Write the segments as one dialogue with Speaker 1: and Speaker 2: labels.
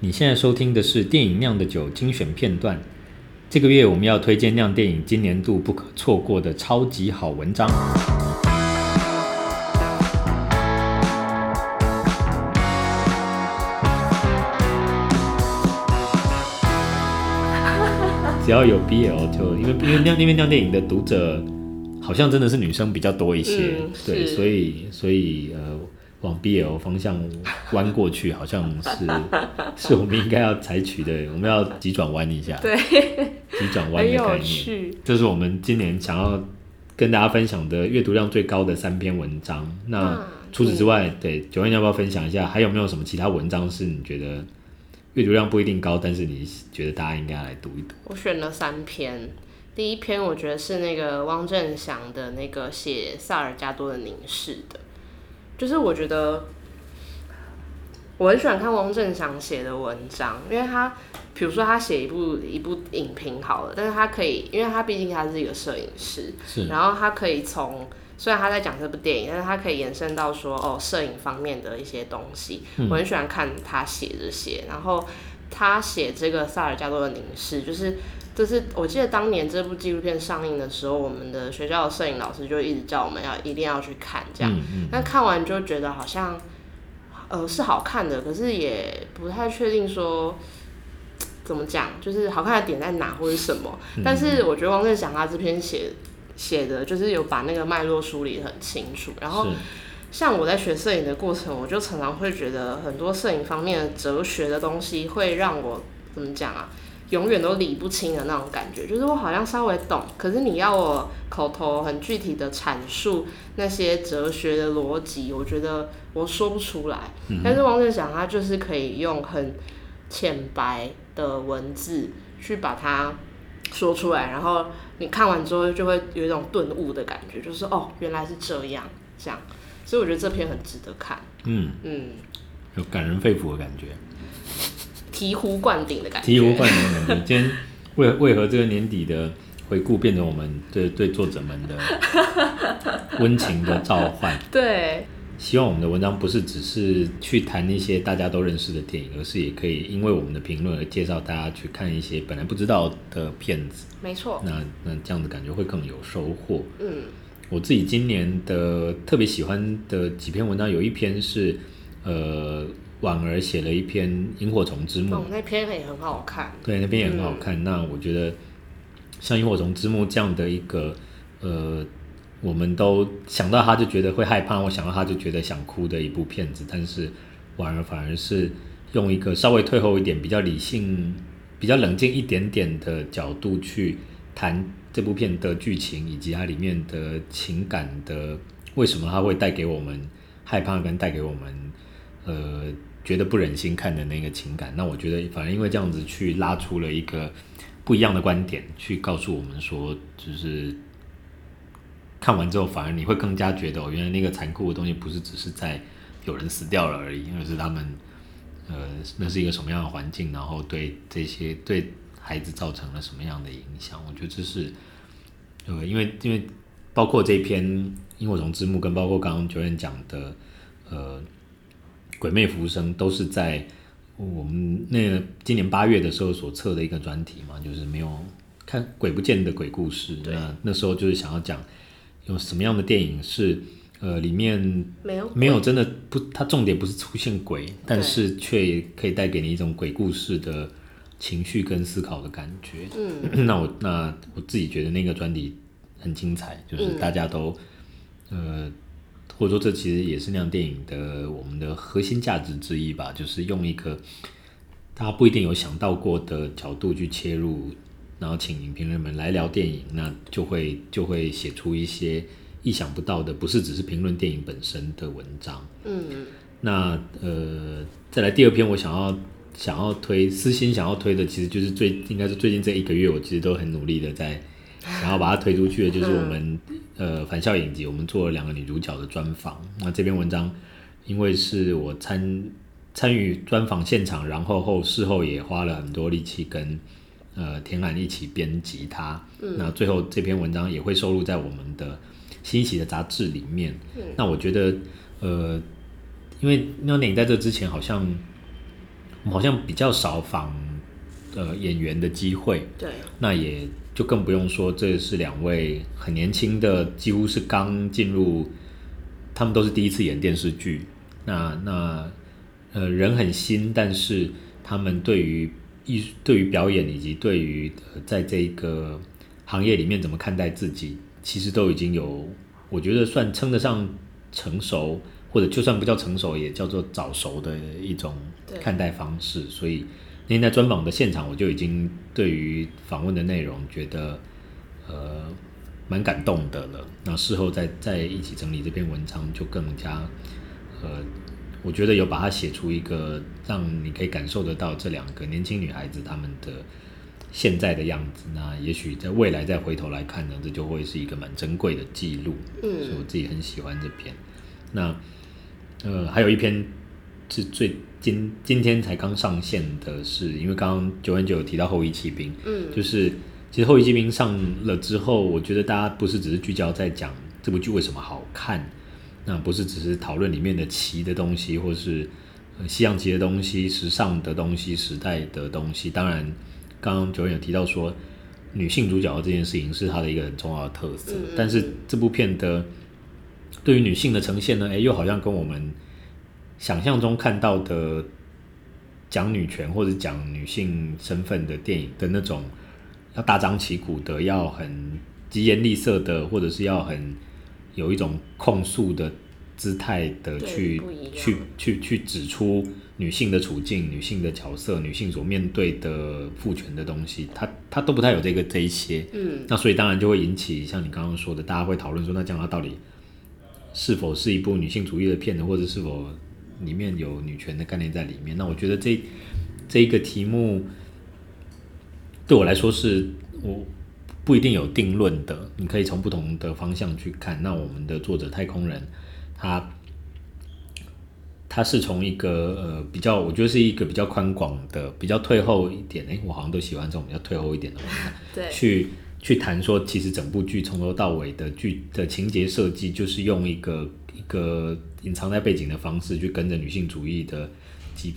Speaker 1: 你现在收听的是电影《酿的酒》精选片段。这个月我们要推荐酿电影今年度不可错过的超级好文章。只要有 BL 就因为因为酿那边酿电影的读者好像真的是女生比较多一些，嗯、对，所以所以呃。往 BL 方向弯过去，好像是 是我们应该要采取的。我们要急转弯一下，
Speaker 2: 对，
Speaker 1: 急转弯的概念。这是我们今年想要跟大家分享的阅读量最高的三篇文章。那除此之外，嗯、对，九安要不要分享一下？还有没有什么其他文章是你觉得阅读量不一定高，但是你觉得大家应该来读一读？
Speaker 2: 我选了三篇，第一篇我觉得是那个汪正祥的那个写萨尔加多的凝视的。就是我觉得我很喜欢看汪正祥写的文章，因为他比如说他写一部一部影评好了，但是他可以，因为他毕竟他是一个摄影师，然后他可以从虽然他在讲这部电影，但是他可以延伸到说哦摄影方面的一些东西，嗯、我很喜欢看他写这些，然后他写这个萨尔加多的凝视，就是。就是我记得当年这部纪录片上映的时候，我们的学校的摄影老师就一直叫我们要一定要去看这样。那、嗯嗯、看完就觉得好像，呃，是好看的，可是也不太确定说怎么讲，就是好看的点在哪或者什么。嗯、但是我觉得王正祥他这篇写写的，就是有把那个脉络梳理得很清楚。然后像我在学摄影的过程，我就常常会觉得很多摄影方面的哲学的东西会让我怎么讲啊？永远都理不清的那种感觉，就是我好像稍微懂，可是你要我口头很具体的阐述那些哲学的逻辑，我觉得我说不出来。嗯、但是王正祥他就是可以用很浅白的文字去把它说出来，然后你看完之后就会有一种顿悟的感觉，就是哦，原来是这样，这样。所以我觉得这篇很值得看。嗯嗯，
Speaker 1: 有感人肺腑的感觉。
Speaker 2: 醍醐灌顶的感觉。
Speaker 1: 醍醐灌顶的感觉。今天为为何这个年底的回顾变成我们对对作者们的 温情的召唤？
Speaker 2: 对。
Speaker 1: 希望我们的文章不是只是去谈一些大家都认识的电影，而是也可以因为我们的评论而介绍大家去看一些本来不知道的片子。
Speaker 2: 没错。
Speaker 1: 那那这样子感觉会更有收获。嗯。我自己今年的特别喜欢的几篇文章，有一篇是呃。婉儿写了一篇《萤火虫之墓》，
Speaker 2: 哦，那篇也很好看。
Speaker 1: 对，那篇也很好看。嗯、那我觉得，像《萤火虫之墓》这样的一个，呃，我们都想到他就觉得会害怕，我想到他就觉得想哭的一部片子。但是婉儿反而是用一个稍微退后一点、比较理性、比较冷静一点点的角度去谈这部片的剧情，以及它里面的情感的为什么它会带给我们害怕，跟带给我们呃。觉得不忍心看的那个情感，那我觉得反而因为这样子去拉出了一个不一样的观点，去告诉我们说，就是看完之后反而你会更加觉得，哦，原来那个残酷的东西不是只是在有人死掉了而已，而是他们呃那是一个什么样的环境，然后对这些对孩子造成了什么样的影响。我觉得这是呃因为因为包括这篇《萤火虫之墓》跟包括刚刚九燕讲的呃。鬼魅浮生都是在我们那个今年八月的时候所测的一个专题嘛，就是没有看鬼不见的鬼故事。那那时候就是想要讲有什么样的电影是呃里面没有没有真的不，它重点不是出现鬼，但是却可以带给你一种鬼故事的情绪跟思考的感觉。嗯，那我那我自己觉得那个专题很精彩，就是大家都、嗯、呃。或者说，这其实也是那样电影的我们的核心价值之一吧，就是用一个大家不一定有想到过的角度去切入，然后请影评人们来聊电影，那就会就会写出一些意想不到的，不是只是评论电影本身的文章。嗯，那呃，再来第二篇，我想要想要推私心想要推的，其实就是最应该是最近这一个月，我其实都很努力的在。然后把它推出去的，就是我们呃返校影集，我们做了两个女主角的专访。那这篇文章，因为是我参参与专访现场，然后后事后也花了很多力气跟呃田兰一起编辑它。嗯、那最后这篇文章也会收录在我们的新一期的杂志里面。嗯、那我觉得呃，因为那电影在这之前好像我们好像比较少访呃演员的机会。
Speaker 2: 对，
Speaker 1: 那也就更不用说，这是两位很年轻的，几乎是刚进入，他们都是第一次演电视剧。那那呃人很新，但是他们对于艺术、对于表演以及对于、呃、在这个行业里面怎么看待自己，其实都已经有，我觉得算称得上成熟。或者就算不叫成熟，也叫做早熟的一种看待方式。所以那天在专访的现场，我就已经对于访问的内容觉得呃蛮感动的了。那事后再再一起整理这篇文章，就更加呃，我觉得有把它写出一个让你可以感受得到这两个年轻女孩子她们的现在的样子。那也许在未来再回头来看呢，这就会是一个蛮珍贵的记录。嗯，所以我自己很喜欢这篇。那。呃，还有一篇是最今今天才刚上线的是，因为刚刚九点九有提到《后翼骑兵》，嗯，就是其实《后翼骑兵》上了之后，我觉得大家不是只是聚焦在讲这部剧为什么好看，那不是只是讨论里面的旗的东西，或是西洋棋的东西、时尚的东西、时代的东西。当然，刚刚九点有提到说女性主角这件事情是它的一个很重要的特色，嗯，但是这部片的。对于女性的呈现呢，哎，又好像跟我们想象中看到的讲女权或者讲女性身份的电影的那种要大张旗鼓的，要很疾言厉色的，或者是要很有一种控诉的姿态的去去去去指出女性的处境、女性的角色、女性所面对的父权的东西，它它都不太有这个这一些。嗯，那所以当然就会引起像你刚刚说的，大家会讨论说，那这样它到底？是否是一部女性主义的片子，或者是否里面有女权的概念在里面？那我觉得这这一个题目对我来说是我不一定有定论的，你可以从不同的方向去看。那我们的作者太空人，他他是从一个呃比较，我觉得是一个比较宽广的、比较退后一点。诶，我好像都喜欢这种比较退后一点的
Speaker 2: 对，
Speaker 1: 去。去谈说，其实整部剧从头到尾的剧的情节设计，就是用一个一个隐藏在背景的方式，去跟着女性主义的几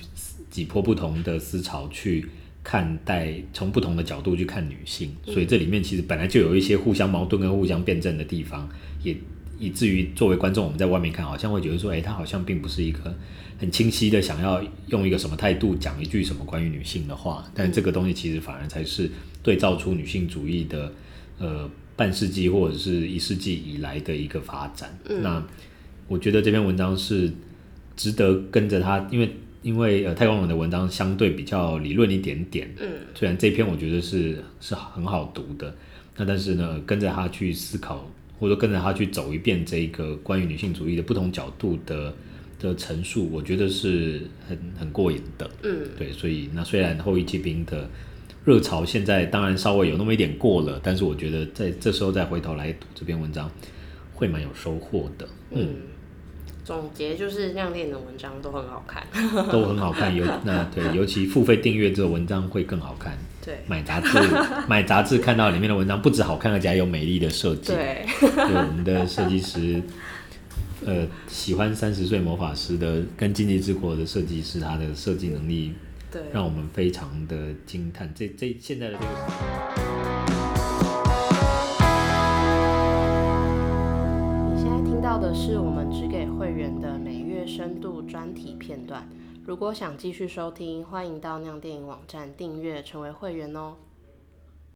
Speaker 1: 几波不同的思潮去看待，从不同的角度去看女性。所以这里面其实本来就有一些互相矛盾跟互相辩证的地方，也以至于作为观众我们在外面看，好像会觉得说，诶，他好像并不是一个很清晰的想要用一个什么态度讲一句什么关于女性的话，但这个东西其实反而才是。对照出女性主义的，呃，半世纪或者是一世纪以来的一个发展。嗯、那我觉得这篇文章是值得跟着他，因为因为呃，太空人的文章相对比较理论一点点。嗯，虽然这篇我觉得是是很好读的，那但是呢，跟着他去思考，或者跟着他去走一遍这个关于女性主义的不同角度的的陈述，我觉得是很很过瘾的。嗯，对，所以那虽然后羿骑兵的。热潮现在当然稍微有那么一点过了，但是我觉得在这时候再回头来读这篇文章，会蛮有收获的。嗯，
Speaker 2: 总结就是亮点的文章都很好看，
Speaker 1: 都很好看。尤那对，尤其付费订阅这个文章会更好看。
Speaker 2: 对，
Speaker 1: 买杂志 买杂志看到里面的文章不止好看，而且还有美丽的设计。
Speaker 2: 对，
Speaker 1: 对，我们的设计师，呃，喜欢三十岁魔法师的跟经济之国的设计师，他的设计能力。对，让我们非常的惊叹。这这现在的
Speaker 2: 这个，到的是我们只给会员的每月深度专题片段。如果想继续收听，欢迎到酿电影网站订阅成为会员哦。